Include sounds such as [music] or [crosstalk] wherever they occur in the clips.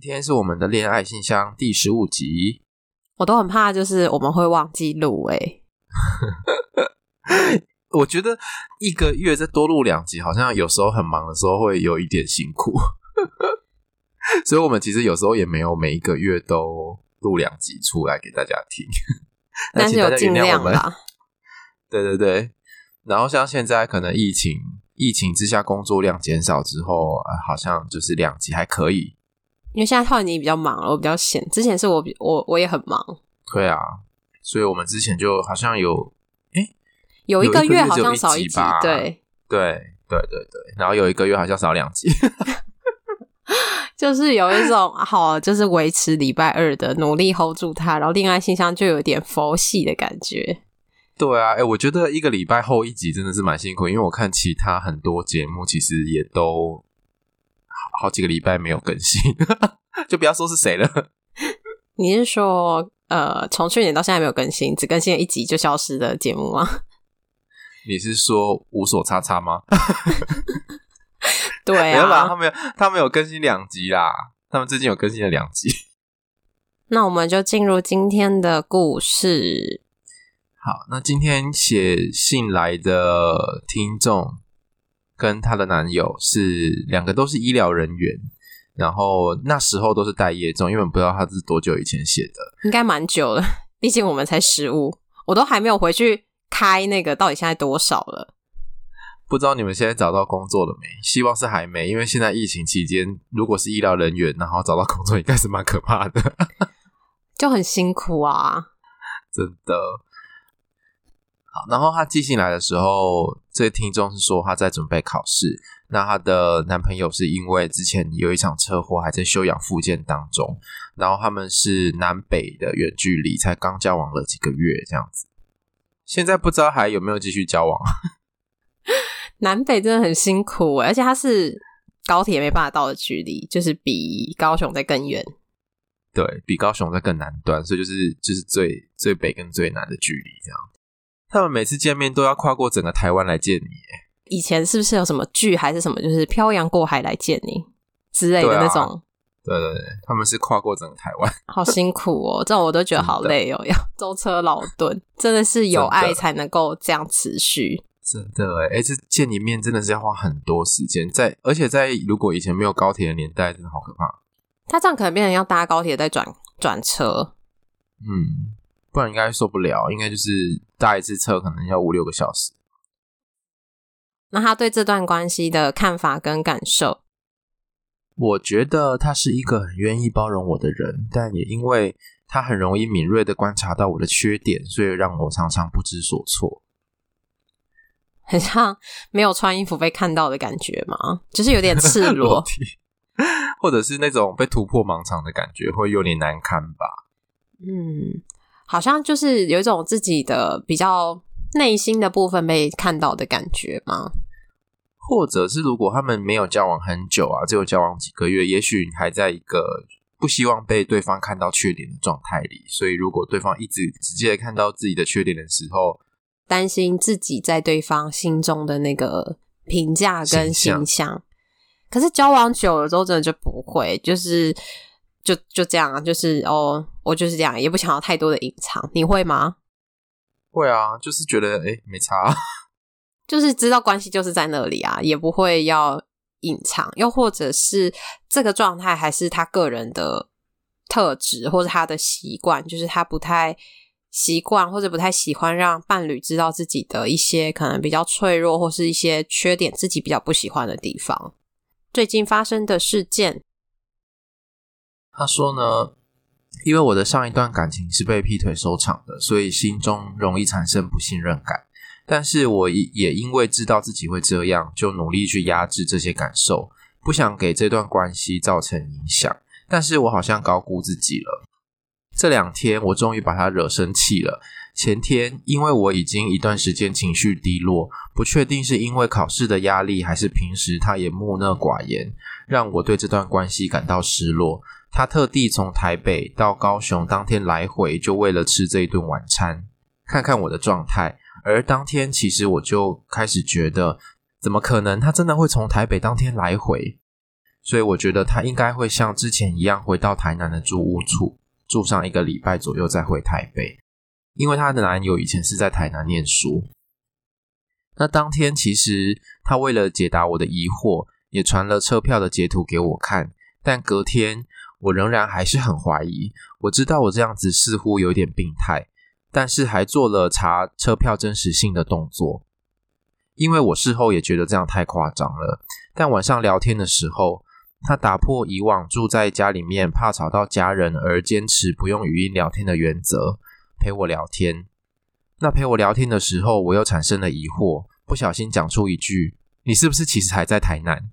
今天是我们的恋爱信箱第十五集，我都很怕，就是我们会忘记录诶。[laughs] 我觉得一个月再多录两集，好像有时候很忙的时候会有一点辛苦，[laughs] 所以我们其实有时候也没有每一个月都录两集出来给大家听，[laughs] 但是有尽量吧。对对对，然后像现在可能疫情疫情之下工作量减少之后，好像就是两集还可以。因为现在浩你比较忙了，我比较闲。之前是我我我也很忙。对啊，所以我们之前就好像有哎，有一个月好像少一集，对对对对对，然后有一个月好像少两集，[laughs] 就是有一种好，就是维持礼拜二的努力 hold 住它，然后恋爱信箱就有点佛系的感觉。对啊，哎，我觉得一个礼拜后一集真的是蛮辛苦，因为我看其他很多节目其实也都。好几个礼拜没有更新，[laughs] 就不要说是谁了。你是说，呃，从去年到现在没有更新，只更新了一集就消失的节目吗？你是说无所叉叉吗？[laughs] 对啊，他们有他们有更新两集啦，他们最近有更新了两集。那我们就进入今天的故事。好，那今天写信来的听众。跟她的男友是两个都是医疗人员，然后那时候都是待业中，因为我不知道他是多久以前写的，应该蛮久了，毕竟我们才十五，我都还没有回去开那个到底现在多少了。不知道你们现在找到工作了没？希望是还没，因为现在疫情期间，如果是医疗人员，然后找到工作应该是蛮可怕的，[laughs] 就很辛苦啊，[laughs] 真的。然后她寄信来的时候，这个听众是说她在准备考试。那她的男朋友是因为之前有一场车祸，还在休养复健当中。然后他们是南北的远距离，才刚交往了几个月这样子。现在不知道还有没有继续交往。[laughs] 南北真的很辛苦，而且他是高铁没办法到的距离，就是比高雄在更远。对，比高雄在更南端，所以就是就是最最北跟最南的距离这样。他们每次见面都要跨过整个台湾来见你。以前是不是有什么剧还是什么，就是漂洋过海来见你之类的那种？对啊，对对对，他们是跨过整个台湾，[laughs] 好辛苦哦！这种我都觉得好累哦，[laughs] 要舟车劳顿，真的是有爱才能够这样持续。真的哎，哎，这见一面真的是要花很多时间，在而且在如果以前没有高铁的年代，真的好可怕。他这样可能变成要搭高铁再转转车，嗯。不然应该受不了，应该就是搭一次车可能要五六个小时。那他对这段关系的看法跟感受？我觉得他是一个很愿意包容我的人，但也因为他很容易敏锐的观察到我的缺点，所以让我常常不知所措。很像没有穿衣服被看到的感觉吗？就是有点赤裸，[laughs] [laughs] 或者是那种被突破盲肠的感觉，会有点难堪吧？嗯。好像就是有一种自己的比较内心的部分被看到的感觉吗？或者是如果他们没有交往很久啊，只有交往几个月，也许还在一个不希望被对方看到缺点的状态里，所以如果对方一直直接看到自己的缺点的时候，担心自己在对方心中的那个评价跟形象。形象。可是交往久了之后，真的就不会，就是。就就这样啊，就是哦，我就是这样，也不想要太多的隐藏。你会吗？会啊，就是觉得哎没差啊，[laughs] 就是知道关系就是在那里啊，也不会要隐藏。又或者是这个状态还是他个人的特质，或者他的习惯，就是他不太习惯或者不太喜欢让伴侣知道自己的一些可能比较脆弱或是一些缺点，自己比较不喜欢的地方。最近发生的事件。他说呢，因为我的上一段感情是被劈腿收场的，所以心中容易产生不信任感。但是我也因为知道自己会这样，就努力去压制这些感受，不想给这段关系造成影响。但是我好像高估自己了。这两天我终于把他惹生气了。前天因为我已经一段时间情绪低落，不确定是因为考试的压力，还是平时他也木讷寡言，让我对这段关系感到失落。他特地从台北到高雄，当天来回就为了吃这一顿晚餐，看看我的状态。而当天其实我就开始觉得，怎么可能他真的会从台北当天来回？所以我觉得他应该会像之前一样回到台南的住屋处住上一个礼拜左右，再回台北。因为他的男友以前是在台南念书。那当天其实他为了解答我的疑惑，也传了车票的截图给我看，但隔天。我仍然还是很怀疑，我知道我这样子似乎有点病态，但是还做了查车票真实性的动作，因为我事后也觉得这样太夸张了。但晚上聊天的时候，他打破以往住在家里面怕吵到家人而坚持不用语音聊天的原则，陪我聊天。那陪我聊天的时候，我又产生了疑惑，不小心讲出一句：“你是不是其实还在台南？”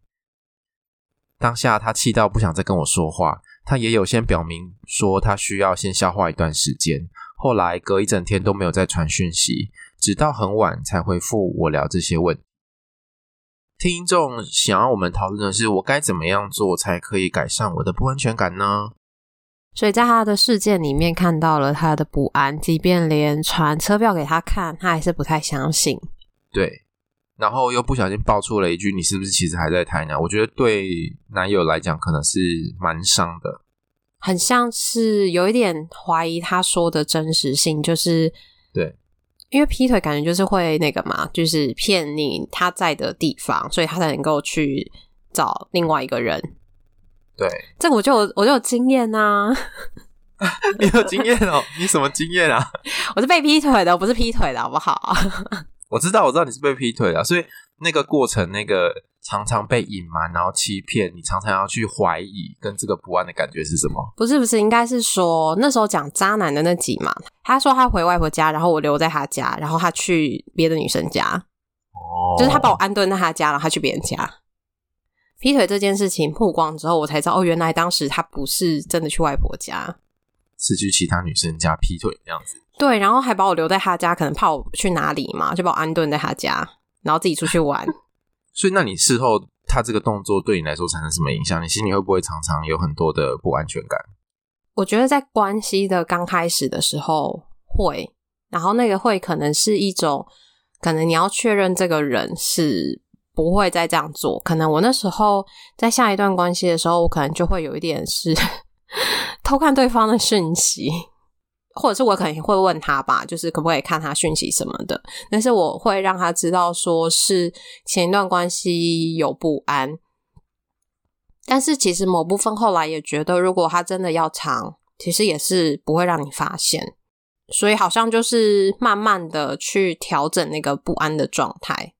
当下他气到不想再跟我说话。他也有先表明说，他需要先消化一段时间。后来隔一整天都没有再传讯息，直到很晚才回复我聊这些问题。听众想要我们讨论的是，我该怎么样做才可以改善我的不安全感呢？所以在他的事件里面看到了他的不安，即便连传车票给他看，他还是不太相信。对。然后又不小心爆出了一句：“你是不是其实还在台南？”我觉得对男友来讲可能是蛮伤的，很像是有一点怀疑他说的真实性，就是对，因为劈腿感觉就是会那个嘛，就是骗你他在的地方，所以他才能够去找另外一个人。对，这个我就有我就有经验呐，[laughs] 你有经验哦？你什么经验啊？[laughs] 我是被劈腿的，我不是劈腿的，好不好？我知道，我知道你是被劈腿了，所以那个过程，那个常常被隐瞒，然后欺骗，你常常要去怀疑，跟这个不安的感觉是什么？不是，不是，应该是说那时候讲渣男的那集嘛。他说他回外婆家，然后我留在他家，然后他去别的女生家，哦，就是他把我安顿在他家，然后他去别人家。劈腿这件事情曝光之后，我才知道，哦，原来当时他不是真的去外婆家，是去其他女生家劈腿这样子。对，然后还把我留在他家，可能怕我去哪里嘛，就把我安顿在他家，然后自己出去玩。[laughs] 所以，那你事后他这个动作对你来说产生什么影响？你心里会不会常常有很多的不安全感？我觉得在关系的刚开始的时候会，然后那个会可能是一种，可能你要确认这个人是不会再这样做。可能我那时候在下一段关系的时候，我可能就会有一点是 [laughs] 偷看对方的讯息。或者是我可能会问他吧，就是可不可以看他讯息什么的。但是我会让他知道，说是前一段关系有不安。但是其实某部分后来也觉得，如果他真的要藏，其实也是不会让你发现。所以好像就是慢慢的去调整那个不安的状态。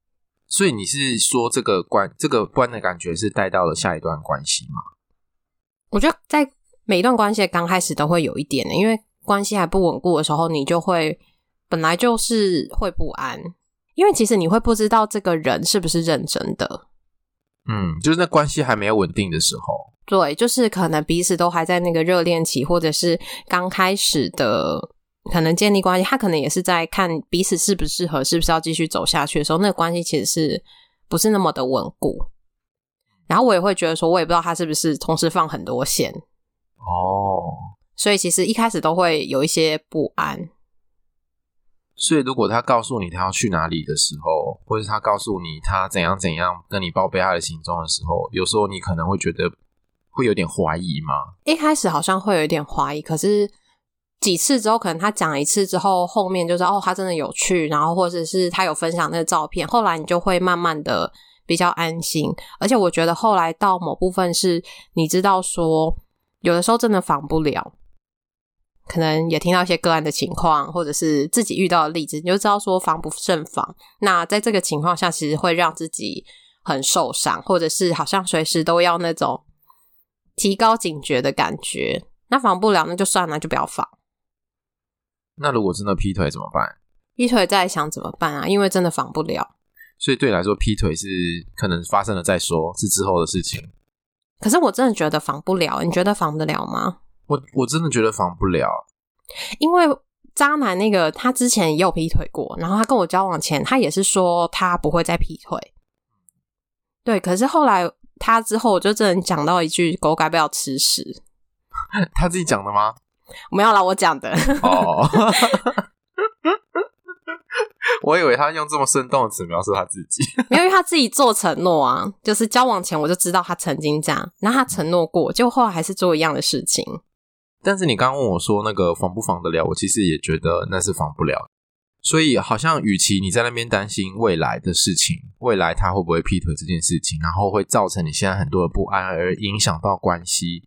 所以你是说这个关这个不安的感觉是带到了下一段关系吗？我觉得在每一段关系刚开始都会有一点的，因为。关系还不稳固的时候，你就会本来就是会不安，因为其实你会不知道这个人是不是认真的。嗯，就是那关系还没有稳定的时候，对，就是可能彼此都还在那个热恋期，或者是刚开始的可能建立关系，他可能也是在看彼此适不适合，是不是要继续走下去的时候，那个关系其实是不是那么的稳固。然后我也会觉得说，我也不知道他是不是同时放很多线哦。所以其实一开始都会有一些不安。所以如果他告诉你他要去哪里的时候，或者他告诉你他怎样怎样跟你报备他的行踪的时候，有时候你可能会觉得会有点怀疑吗？一开始好像会有一点怀疑，可是几次之后，可能他讲一次之后，后面就是哦，他真的有去，然后或者是他有分享那个照片，后来你就会慢慢的比较安心。而且我觉得后来到某部分是，你知道说有的时候真的防不了。可能也听到一些个案的情况，或者是自己遇到的例子，你就知道说防不胜防。那在这个情况下，其实会让自己很受伤，或者是好像随时都要那种提高警觉的感觉。那防不了，那就算了，就不要防。那如果真的劈腿怎么办？劈腿再想怎么办啊？因为真的防不了。所以对你来说，劈腿是可能发生了再说，是之后的事情。可是我真的觉得防不了，你觉得防得了吗？我我真的觉得防不了，因为渣男那个他之前也有劈腿过，然后他跟我交往前，他也是说他不会再劈腿。对，可是后来他之后，我就真的讲到一句“狗改不了吃屎”，[laughs] 他自己讲的吗？没有啦，我讲的。哦。[laughs] 我以为他用这么生动的词描述他自己，[laughs] 因为他自己做承诺啊，就是交往前我就知道他曾经这样，然后他承诺过，就后来还是做一样的事情。但是你刚刚问我说那个防不防得了，我其实也觉得那是防不了。所以好像与其你在那边担心未来的事情，未来他会不会劈腿这件事情，然后会造成你现在很多的不安，而影响到关系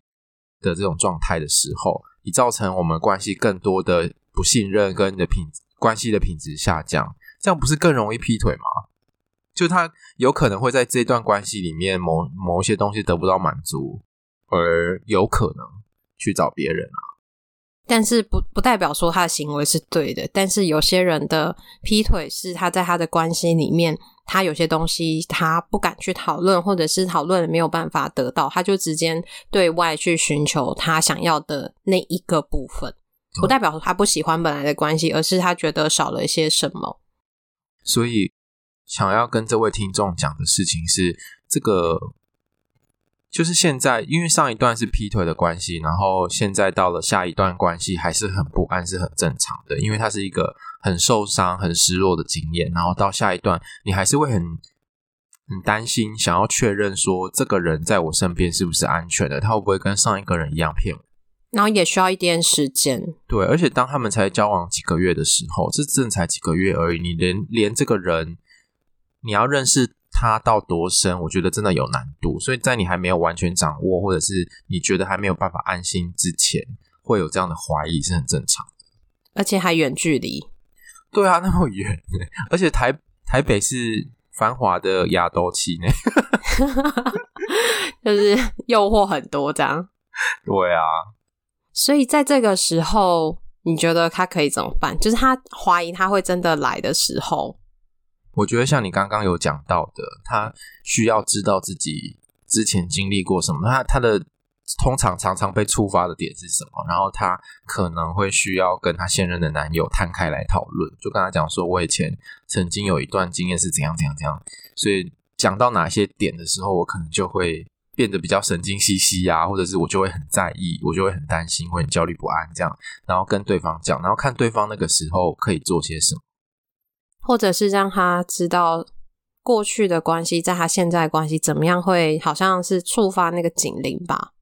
的这种状态的时候，你造成我们关系更多的不信任跟你的品关系的品质下降。这样不是更容易劈腿吗？就他有可能会在这段关系里面某某一些东西得不到满足，而有可能去找别人啊。但是不不代表说他的行为是对的。但是有些人的劈腿是他在他的关系里面，他有些东西他不敢去讨论，或者是讨论没有办法得到，他就直接对外去寻求他想要的那一个部分。不代表说他不喜欢本来的关系，而是他觉得少了一些什么。所以，想要跟这位听众讲的事情是，这个就是现在，因为上一段是劈腿的关系，然后现在到了下一段关系，还是很不安，是很正常的。因为它是一个很受伤、很失落的经验，然后到下一段，你还是会很很担心，想要确认说，这个人在我身边是不是安全的？他会不会跟上一个人一样骗我？然后也需要一点时间，对，而且当他们才交往几个月的时候，这正才几个月而已，你连连这个人，你要认识他到多深，我觉得真的有难度。所以在你还没有完全掌握，或者是你觉得还没有办法安心之前，会有这样的怀疑是很正常的。而且还远距离，对啊，那么远，[laughs] 而且台台北是繁华的亚都区呢，[laughs] 就是诱惑很多这样。对啊。所以在这个时候，你觉得他可以怎么办？就是他怀疑他会真的来的时候，我觉得像你刚刚有讲到的，他需要知道自己之前经历过什么，他他的通常常常被触发的点是什么，然后他可能会需要跟他现任的男友摊开来讨论，就跟他讲说，我以前曾经有一段经验是怎样怎样怎样，所以讲到哪些点的时候，我可能就会。变得比较神经兮兮啊，或者是我就会很在意，我就会很担心，会很焦虑不安这样，然后跟对方讲，然后看对方那个时候可以做些什么，或者是让他知道过去的关系，在他现在关系怎么样，会好像是触发那个警铃吧？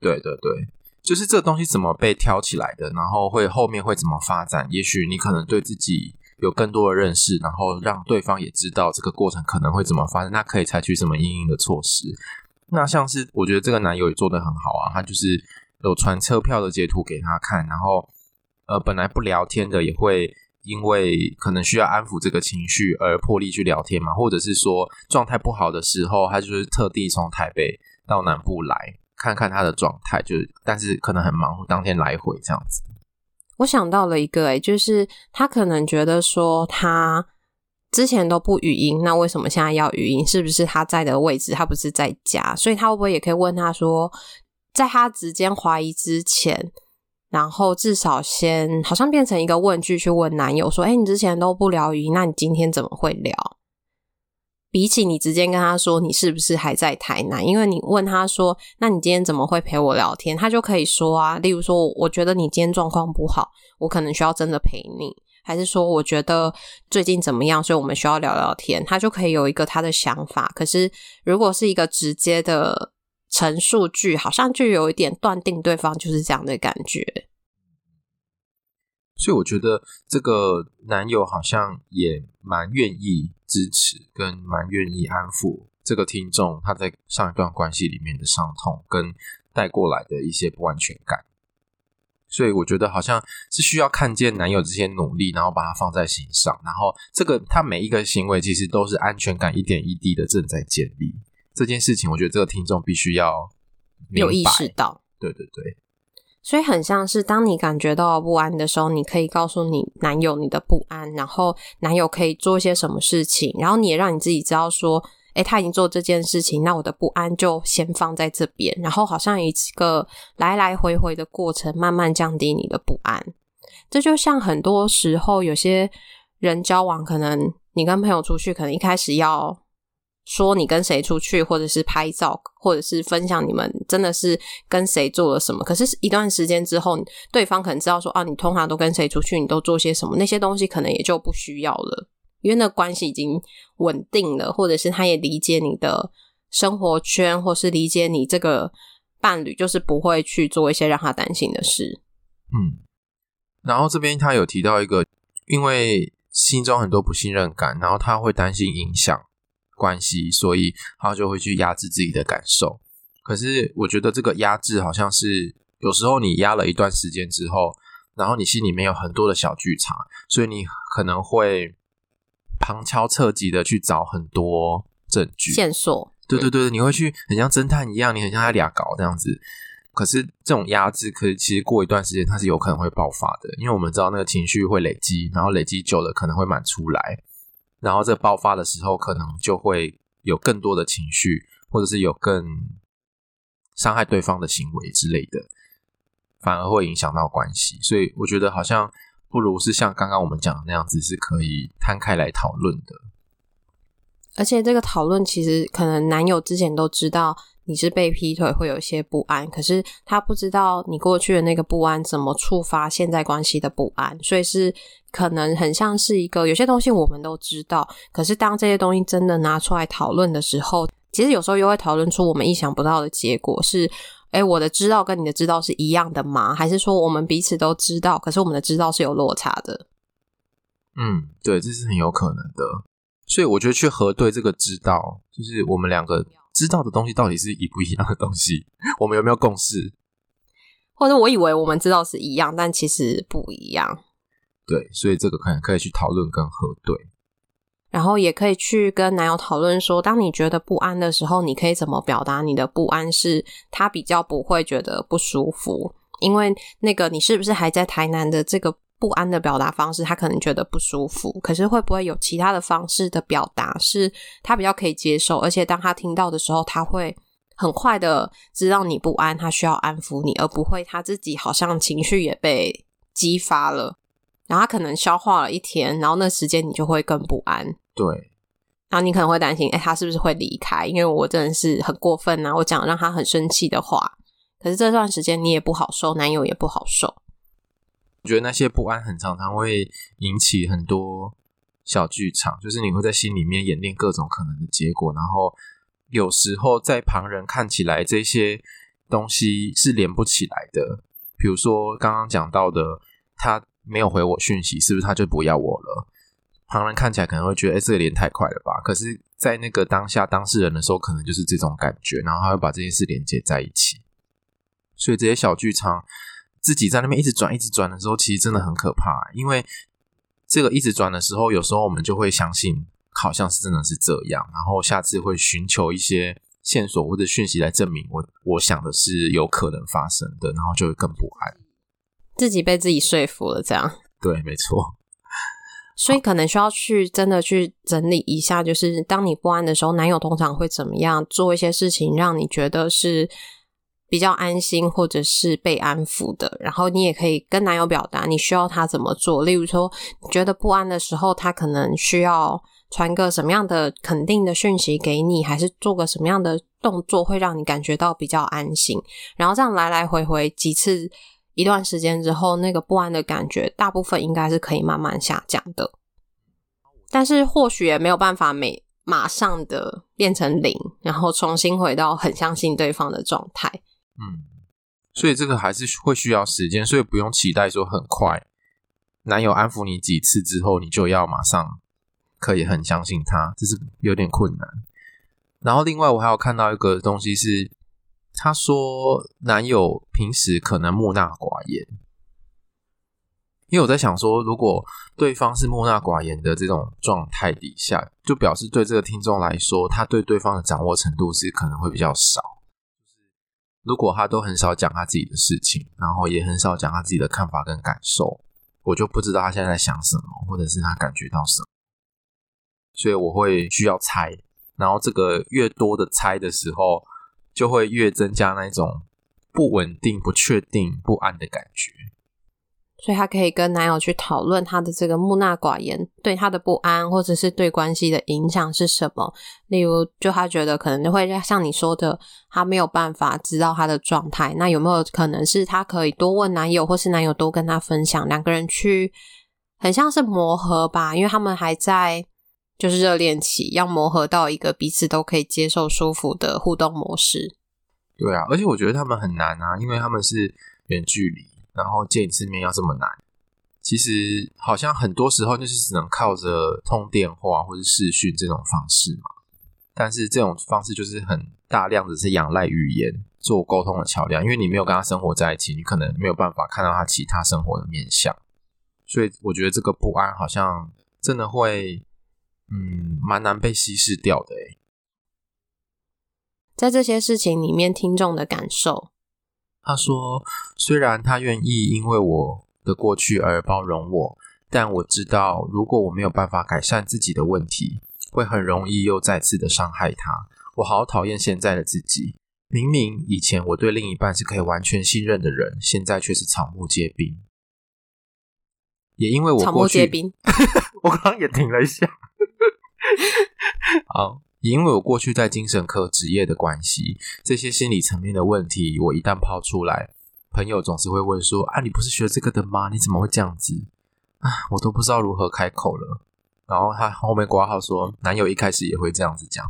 对对对，就是这东西怎么被挑起来的，然后会后面会怎么发展？也许你可能对自己有更多的认识，然后让对方也知道这个过程可能会怎么发生，那可以采取什么因应的措施。那像是我觉得这个男友也做得很好啊，他就是有传车票的截图给他看，然后呃本来不聊天的也会因为可能需要安抚这个情绪而破例去聊天嘛，或者是说状态不好的时候，他就是特地从台北到南部来看看他的状态，就是但是可能很忙，当天来回这样子。我想到了一个诶，就是他可能觉得说他。之前都不语音，那为什么现在要语音？是不是他在的位置他不是在家？所以他会不会也可以问他说，在他直接怀疑之前，然后至少先好像变成一个问句去问男友说：“诶，你之前都不聊语音，那你今天怎么会聊？”比起你直接跟他说你是不是还在台南，因为你问他说：“那你今天怎么会陪我聊天？”他就可以说啊，例如说：“我觉得你今天状况不好，我可能需要真的陪你。”还是说，我觉得最近怎么样？所以我们需要聊聊天，他就可以有一个他的想法。可是，如果是一个直接的陈述句，好像就有一点断定对方就是这样的感觉。所以，我觉得这个男友好像也蛮愿意支持，跟蛮愿意安抚这个听众他在上一段关系里面的伤痛，跟带过来的一些不安全感。所以我觉得好像是需要看见男友这些努力，然后把它放在心上，然后这个他每一个行为其实都是安全感一点一滴的正在建立这件事情。我觉得这个听众必须要有意识到，对对对。所以很像是当你感觉到不安的时候，你可以告诉你男友你的不安，然后男友可以做些什么事情，然后你也让你自己知道说，诶，他已经做这件事情，那我的不安就先放在这边，然后好像一个来来回回的过程，慢慢降低你的不安。这就像很多时候有些人交往，可能你跟朋友出去，可能一开始要。说你跟谁出去，或者是拍照，或者是分享你们真的是跟谁做了什么。可是，一段时间之后，对方可能知道说啊，你通常都跟谁出去，你都做些什么，那些东西可能也就不需要了，因为那关系已经稳定了，或者是他也理解你的生活圈，或是理解你这个伴侣，就是不会去做一些让他担心的事。嗯，然后这边他有提到一个，因为心中很多不信任感，然后他会担心影响。关系，所以他就会去压制自己的感受。可是我觉得这个压制好像是有时候你压了一段时间之后，然后你心里面有很多的小剧场，所以你可能会旁敲侧击的去找很多证据线索。对对对，你会去很像侦探一样，你很像在俩搞这样子。可是这种压制，可是其实过一段时间它是有可能会爆发的，因为我们知道那个情绪会累积，然后累积久了可能会满出来。然后这爆发的时候，可能就会有更多的情绪，或者是有更伤害对方的行为之类的，反而会影响到关系。所以我觉得好像不如是像刚刚我们讲的那样子，是可以摊开来讨论的。而且这个讨论其实可能男友之前都知道。你是被劈腿会有一些不安，可是他不知道你过去的那个不安怎么触发现在关系的不安，所以是可能很像是一个有些东西我们都知道，可是当这些东西真的拿出来讨论的时候，其实有时候又会讨论出我们意想不到的结果。是，诶，我的知道跟你的知道是一样的吗？还是说我们彼此都知道，可是我们的知道是有落差的？嗯，对，这是很有可能的。所以我觉得去核对这个知道，就是我们两个。知道的东西到底是一不一样的东西？[laughs] 我们有没有共识？或者我以为我们知道是一样，但其实不一样。对，所以这个可能可以去讨论跟核对，然后也可以去跟男友讨论说，当你觉得不安的时候，你可以怎么表达你的不安，是他比较不会觉得不舒服。因为那个你是不是还在台南的这个？不安的表达方式，他可能觉得不舒服。可是会不会有其他的方式的表达，是他比较可以接受？而且当他听到的时候，他会很快的知道你不安，他需要安抚你，而不会他自己好像情绪也被激发了。然后他可能消化了一天，然后那时间你就会更不安。对，然后你可能会担心，哎，他是不是会离开？因为我真的是很过分啊，我讲让他很生气的话。可是这段时间你也不好受，男友也不好受。我觉得那些不安很常常会引起很多小剧场，就是你会在心里面演练各种可能的结果，然后有时候在旁人看起来这些东西是连不起来的。比如说刚刚讲到的，他没有回我讯息，是不是他就不要我了？旁人看起来可能会觉得，哎，这个连太快了吧？可是，在那个当下当事人的时候，可能就是这种感觉，然后他会把这件事连接在一起。所以这些小剧场。自己在那边一直转、一直转的时候，其实真的很可怕。因为这个一直转的时候，有时候我们就会相信，好像是真的是这样，然后下次会寻求一些线索或者讯息来证明我我想的是有可能发生的，然后就会更不安。自己被自己说服了，这样。对，没错。所以可能需要去真的去整理一下，就是当你不安的时候，男友通常会怎么样做一些事情，让你觉得是。比较安心，或者是被安抚的，然后你也可以跟男友表达你需要他怎么做。例如说，你觉得不安的时候，他可能需要传个什么样的肯定的讯息给你，还是做个什么样的动作会让你感觉到比较安心。然后这样来来回回几次，一段时间之后，那个不安的感觉大部分应该是可以慢慢下降的。但是或许也没有办法每马上的变成零，然后重新回到很相信对方的状态。嗯，所以这个还是会需要时间，所以不用期待说很快，男友安抚你几次之后，你就要马上可以很相信他，这是有点困难。然后另外我还有看到一个东西是，他说男友平时可能木讷寡言，因为我在想说，如果对方是木讷寡言的这种状态底下，就表示对这个听众来说，他对对方的掌握程度是可能会比较少。如果他都很少讲他自己的事情，然后也很少讲他自己的看法跟感受，我就不知道他现在在想什么，或者是他感觉到什么，所以我会需要猜，然后这个越多的猜的时候，就会越增加那种不稳定、不确定、不安的感觉。所以她可以跟男友去讨论她的这个木讷寡言对她的不安，或者是对关系的影响是什么。例如，就她觉得可能会像你说的，她没有办法知道她的状态。那有没有可能是她可以多问男友，或是男友多跟她分享，两个人去很像是磨合吧？因为他们还在就是热恋期，要磨合到一个彼此都可以接受、舒服的互动模式。对啊，而且我觉得他们很难啊，因为他们是远距离。然后见一次面要这么难，其实好像很多时候就是只能靠着通电话或者视讯这种方式嘛。但是这种方式就是很大量的是仰赖语言做沟通的桥梁，因为你没有跟他生活在一起，你可能没有办法看到他其他生活的面向。所以我觉得这个不安好像真的会，嗯，蛮难被稀释掉的诶。在这些事情里面，听众的感受。他说：“虽然他愿意因为我的过去而包容我，但我知道，如果我没有办法改善自己的问题，会很容易又再次的伤害他。我好讨厌现在的自己。明明以前我对另一半是可以完全信任的人，现在却是草木皆兵。也因为我过去，草木皆兵，[laughs] 我刚刚也停了一下。[laughs] 好。”因为我过去在精神科职业的关系，这些心理层面的问题，我一旦抛出来，朋友总是会问说：“啊，你不是学这个的吗？你怎么会这样子？”啊，我都不知道如何开口了。然后他后面挂号说，男友一开始也会这样子讲。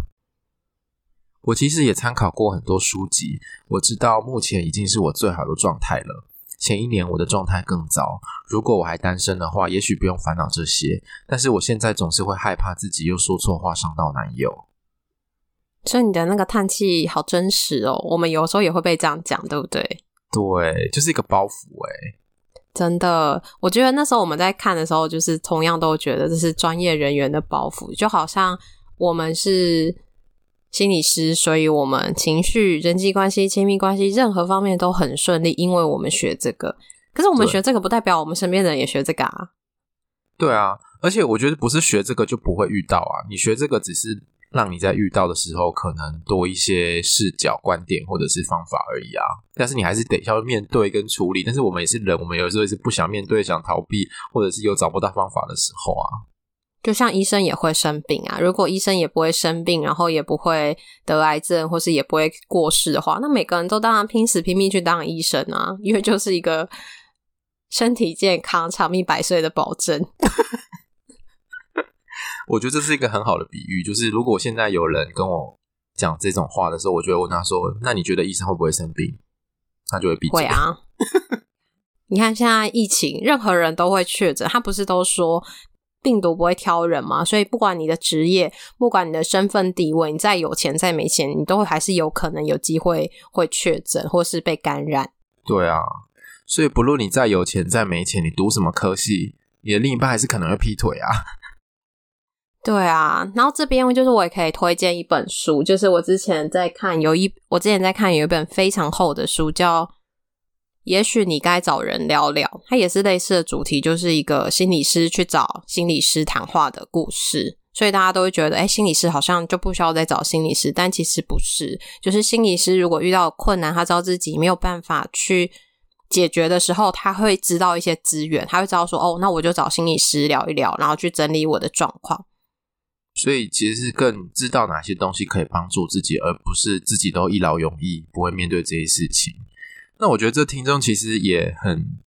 我其实也参考过很多书籍，我知道目前已经是我最好的状态了。前一年我的状态更糟，如果我还单身的话，也许不用烦恼这些。但是我现在总是会害怕自己又说错话伤到男友。所以你的那个叹气好真实哦，我们有时候也会被这样讲，对不对？对，就是一个包袱哎。真的，我觉得那时候我们在看的时候，就是同样都觉得这是专业人员的包袱，就好像我们是心理师，所以我们情绪、人际关系、亲密关系任何方面都很顺利，因为我们学这个。可是我们学这个不代表我们身边的人也学这个啊。对啊，而且我觉得不是学这个就不会遇到啊，你学这个只是。让你在遇到的时候，可能多一些视角、观点或者是方法而已啊。但是你还是得要面对跟处理。但是我们也是人，我们有时候也是不想面对、想逃避，或者是有找不到方法的时候啊。就像医生也会生病啊，如果医生也不会生病，然后也不会得癌症，或是也不会过世的话，那每个人都当然拼死拼命去当医生啊，因为就是一个身体健康、长命百岁的保证。我觉得这是一个很好的比喻，就是如果现在有人跟我讲这种话的时候，我就会问他说：“那你觉得医生会不会生病？”他就会闭嘴。会啊。[laughs] 你看现在疫情，任何人都会确诊，他不是都说病毒不会挑人吗？所以不管你的职业，不管你的身份地位，你再有钱再没钱，你都会还是有可能有机会会确诊或是被感染。对啊，所以不论你再有钱再没钱，你读什么科系，你的另一半还是可能会劈腿啊。对啊，然后这边就是我也可以推荐一本书，就是我之前在看有一我之前在看有一本非常厚的书，叫《也许你该找人聊聊》，它也是类似的主题，就是一个心理师去找心理师谈话的故事。所以大家都会觉得，哎，心理师好像就不需要再找心理师，但其实不是，就是心理师如果遇到困难，他知道自己没有办法去解决的时候，他会知道一些资源，他会知道说，哦，那我就找心理师聊一聊，然后去整理我的状况。所以其实是更知道哪些东西可以帮助自己，而不是自己都一劳永逸，不会面对这些事情。那我觉得这听众其实也很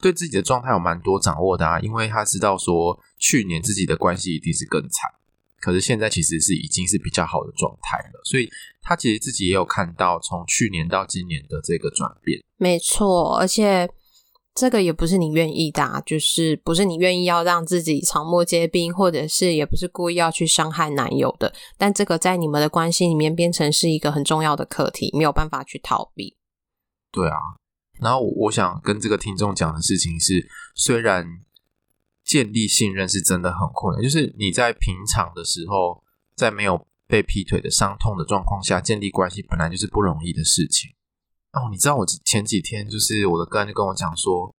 对自己的状态有蛮多掌握的啊，因为他知道说去年自己的关系一定是更惨，可是现在其实是已经是比较好的状态了，所以他其实自己也有看到从去年到今年的这个转变。没错，而且。这个也不是你愿意的啊，就是不是你愿意要让自己草木皆兵，或者是也不是故意要去伤害男友的。但这个在你们的关系里面变成是一个很重要的课题，没有办法去逃避。对啊，然后我想跟这个听众讲的事情是，虽然建立信任是真的很困难，就是你在平常的时候，在没有被劈腿的伤痛的状况下建立关系，本来就是不容易的事情。哦，你知道我前几天就是我的个案就跟我讲说，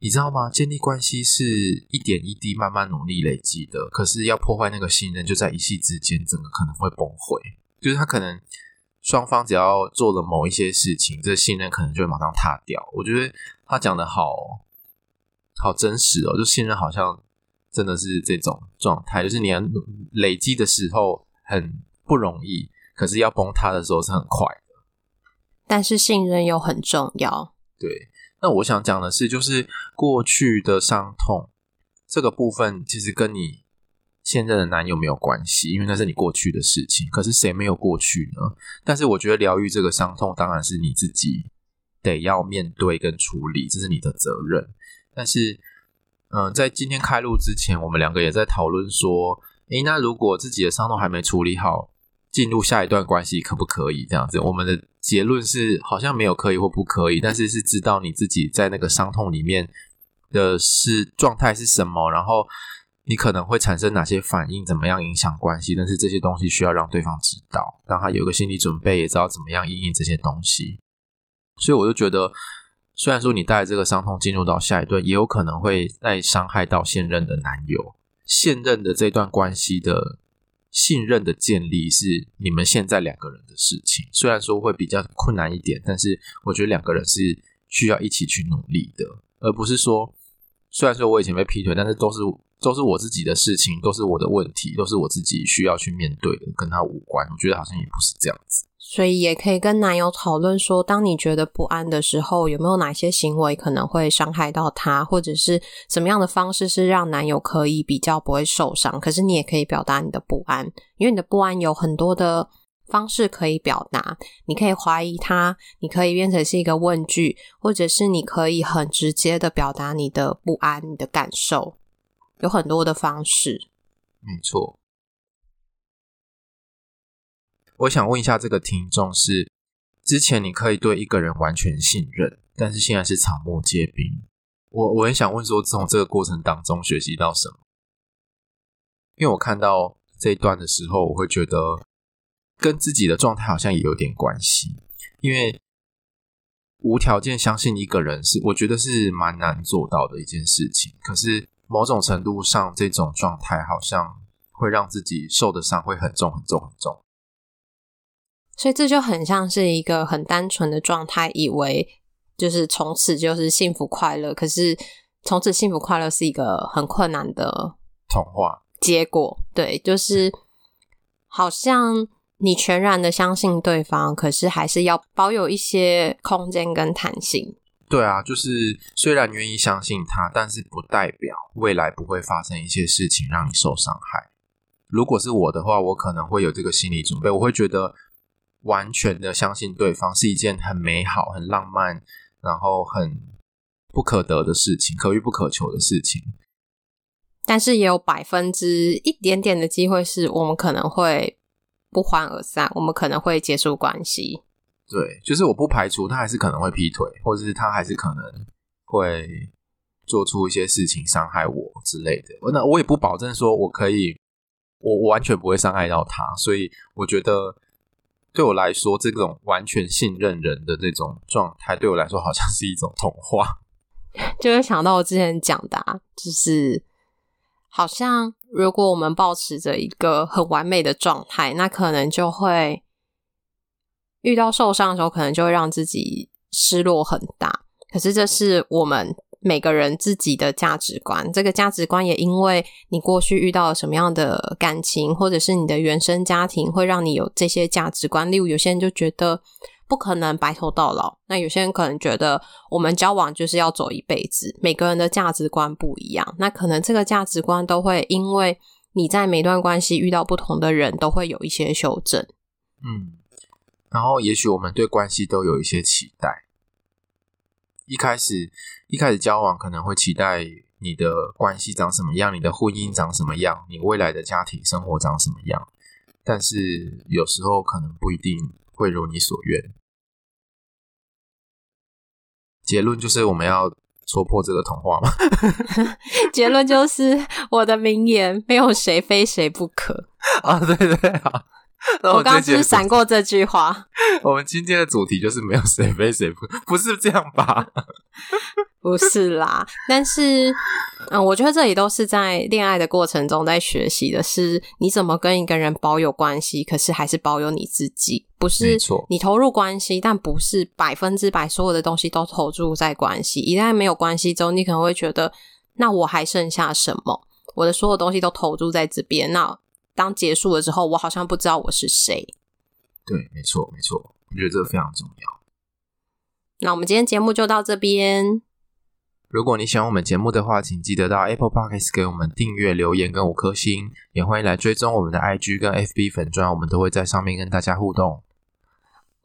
你知道吗？建立关系是一点一滴慢慢努力累积的，可是要破坏那个信任，就在一夕之间，整个可能会崩溃。就是他可能双方只要做了某一些事情，这信任可能就会马上塌掉。我觉得他讲的好好真实哦，就信任好像真的是这种状态，就是你要累积的时候很不容易，可是要崩塌的时候是很快。但是信任又很重要，对。那我想讲的是，就是过去的伤痛这个部分，其实跟你现任的男友没有关系，因为那是你过去的事情。可是谁没有过去呢？但是我觉得疗愈这个伤痛，当然是你自己得要面对跟处理，这是你的责任。但是，嗯、在今天开录之前，我们两个也在讨论说，诶，那如果自己的伤痛还没处理好，进入下一段关系可不可以？这样子，我们的。结论是好像没有可以或不可以，但是是知道你自己在那个伤痛里面的是状态是什么，然后你可能会产生哪些反应，怎么样影响关系，但是这些东西需要让对方知道，让他有个心理准备，也知道怎么样应应这些东西。所以我就觉得，虽然说你带这个伤痛进入到下一段，也有可能会再伤害到现任的男友，现任的这段关系的。信任的建立是你们现在两个人的事情，虽然说会比较困难一点，但是我觉得两个人是需要一起去努力的，而不是说，虽然说我以前被劈腿，但是都是都是我自己的事情，都是我的问题，都是我自己需要去面对的，跟他无关。我觉得好像也不是这样子。所以也可以跟男友讨论说，当你觉得不安的时候，有没有哪些行为可能会伤害到他，或者是什么样的方式是让男友可以比较不会受伤？可是你也可以表达你的不安，因为你的不安有很多的方式可以表达。你可以怀疑他，你可以变成是一个问句，或者是你可以很直接的表达你的不安、你的感受，有很多的方式。没错。我想问一下这个听众是：之前你可以对一个人完全信任，但是现在是草木皆兵。我我很想问说，从这个过程当中学习到什么？因为我看到这一段的时候，我会觉得跟自己的状态好像也有点关系。因为无条件相信一个人是，我觉得是蛮难做到的一件事情。可是某种程度上，这种状态好像会让自己受的伤会很重、很重、很重。所以这就很像是一个很单纯的状态，以为就是从此就是幸福快乐。可是从此幸福快乐是一个很困难的童话结果。对，就是好像你全然的相信对方，可是还是要保有一些空间跟弹性。对啊，就是虽然愿意相信他，但是不代表未来不会发生一些事情让你受伤害。如果是我的话，我可能会有这个心理准备，我会觉得。完全的相信对方是一件很美好、很浪漫，然后很不可得的事情，可遇不可求的事情。但是也有百分之一点点的机会，是我们可能会不欢而散，我们可能会结束关系。对，就是我不排除他还是可能会劈腿，或者是他还是可能会做出一些事情伤害我之类的。那我也不保证说我可以，我我完全不会伤害到他，所以我觉得。对我来说，这种完全信任人的这种状态，对我来说好像是一种童话。[laughs] 就会想到我之前讲的啊，就是好像如果我们保持着一个很完美的状态，那可能就会遇到受伤的时候，可能就会让自己失落很大。可是这是我们。每个人自己的价值观，这个价值观也因为你过去遇到了什么样的感情，或者是你的原生家庭，会让你有这些价值观。例如，有些人就觉得不可能白头到老，那有些人可能觉得我们交往就是要走一辈子。每个人的价值观不一样，那可能这个价值观都会因为你在每段关系遇到不同的人，都会有一些修正。嗯，然后也许我们对关系都有一些期待。一开始，一开始交往可能会期待你的关系长什么样，你的婚姻长什么样，你未来的家庭生活长什么样。但是有时候可能不一定会如你所愿。结论就是我们要戳破这个童话吗？[laughs] 结论就是我的名言：没有谁非谁不可。[laughs] 啊，对对，好，[laughs] 我刚刚就是闪过这句话。[laughs] 我们今天的主题就是没有谁非谁不，不是这样吧？[laughs] 不是啦，但是，嗯，我觉得这里都是在恋爱的过程中在学习的是你怎么跟一个人保有关系，可是还是保有你自己。不是，你投入关系，但不是百分之百所有的东西都投注在关系。一旦没有关系之后，你可能会觉得，那我还剩下什么？我的所有东西都投注在这边，那当结束了之后，我好像不知道我是谁。对，没错，没错，我觉得这个非常重要。那我们今天节目就到这边。如果你喜欢我们节目的话，请记得到 Apple Podcast 给我们订阅、留言跟五颗星，也欢迎来追踪我们的 IG 跟 FB 粉砖，我们都会在上面跟大家互动。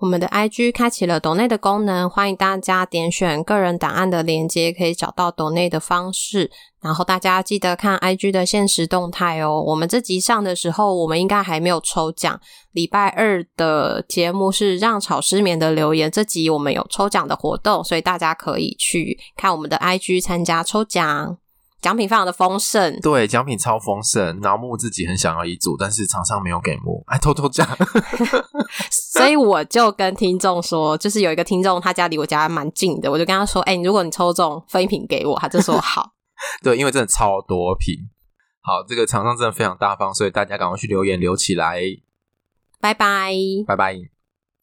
我们的 IG 开启了抖内的功能，欢迎大家点选个人档案的连接，可以找到抖内的方式。然后大家记得看 IG 的限时动态哦。我们这集上的时候，我们应该还没有抽奖。礼拜二的节目是让草失眠的留言，这集我们有抽奖的活动，所以大家可以去看我们的 IG 参加抽奖。奖品非常的丰盛，对，奖品超丰盛。然后木自己很想要一组，但是厂商没有给木，哎，偷偷讲。[laughs] 所以我就跟听众说，就是有一个听众，他家离我家还蛮近的，我就跟他说，哎、欸，如果你抽中分一瓶给我，他就说好。[laughs] 对，因为真的超多瓶。好，这个厂商真的非常大方，所以大家赶快去留言留起来。拜拜，拜拜。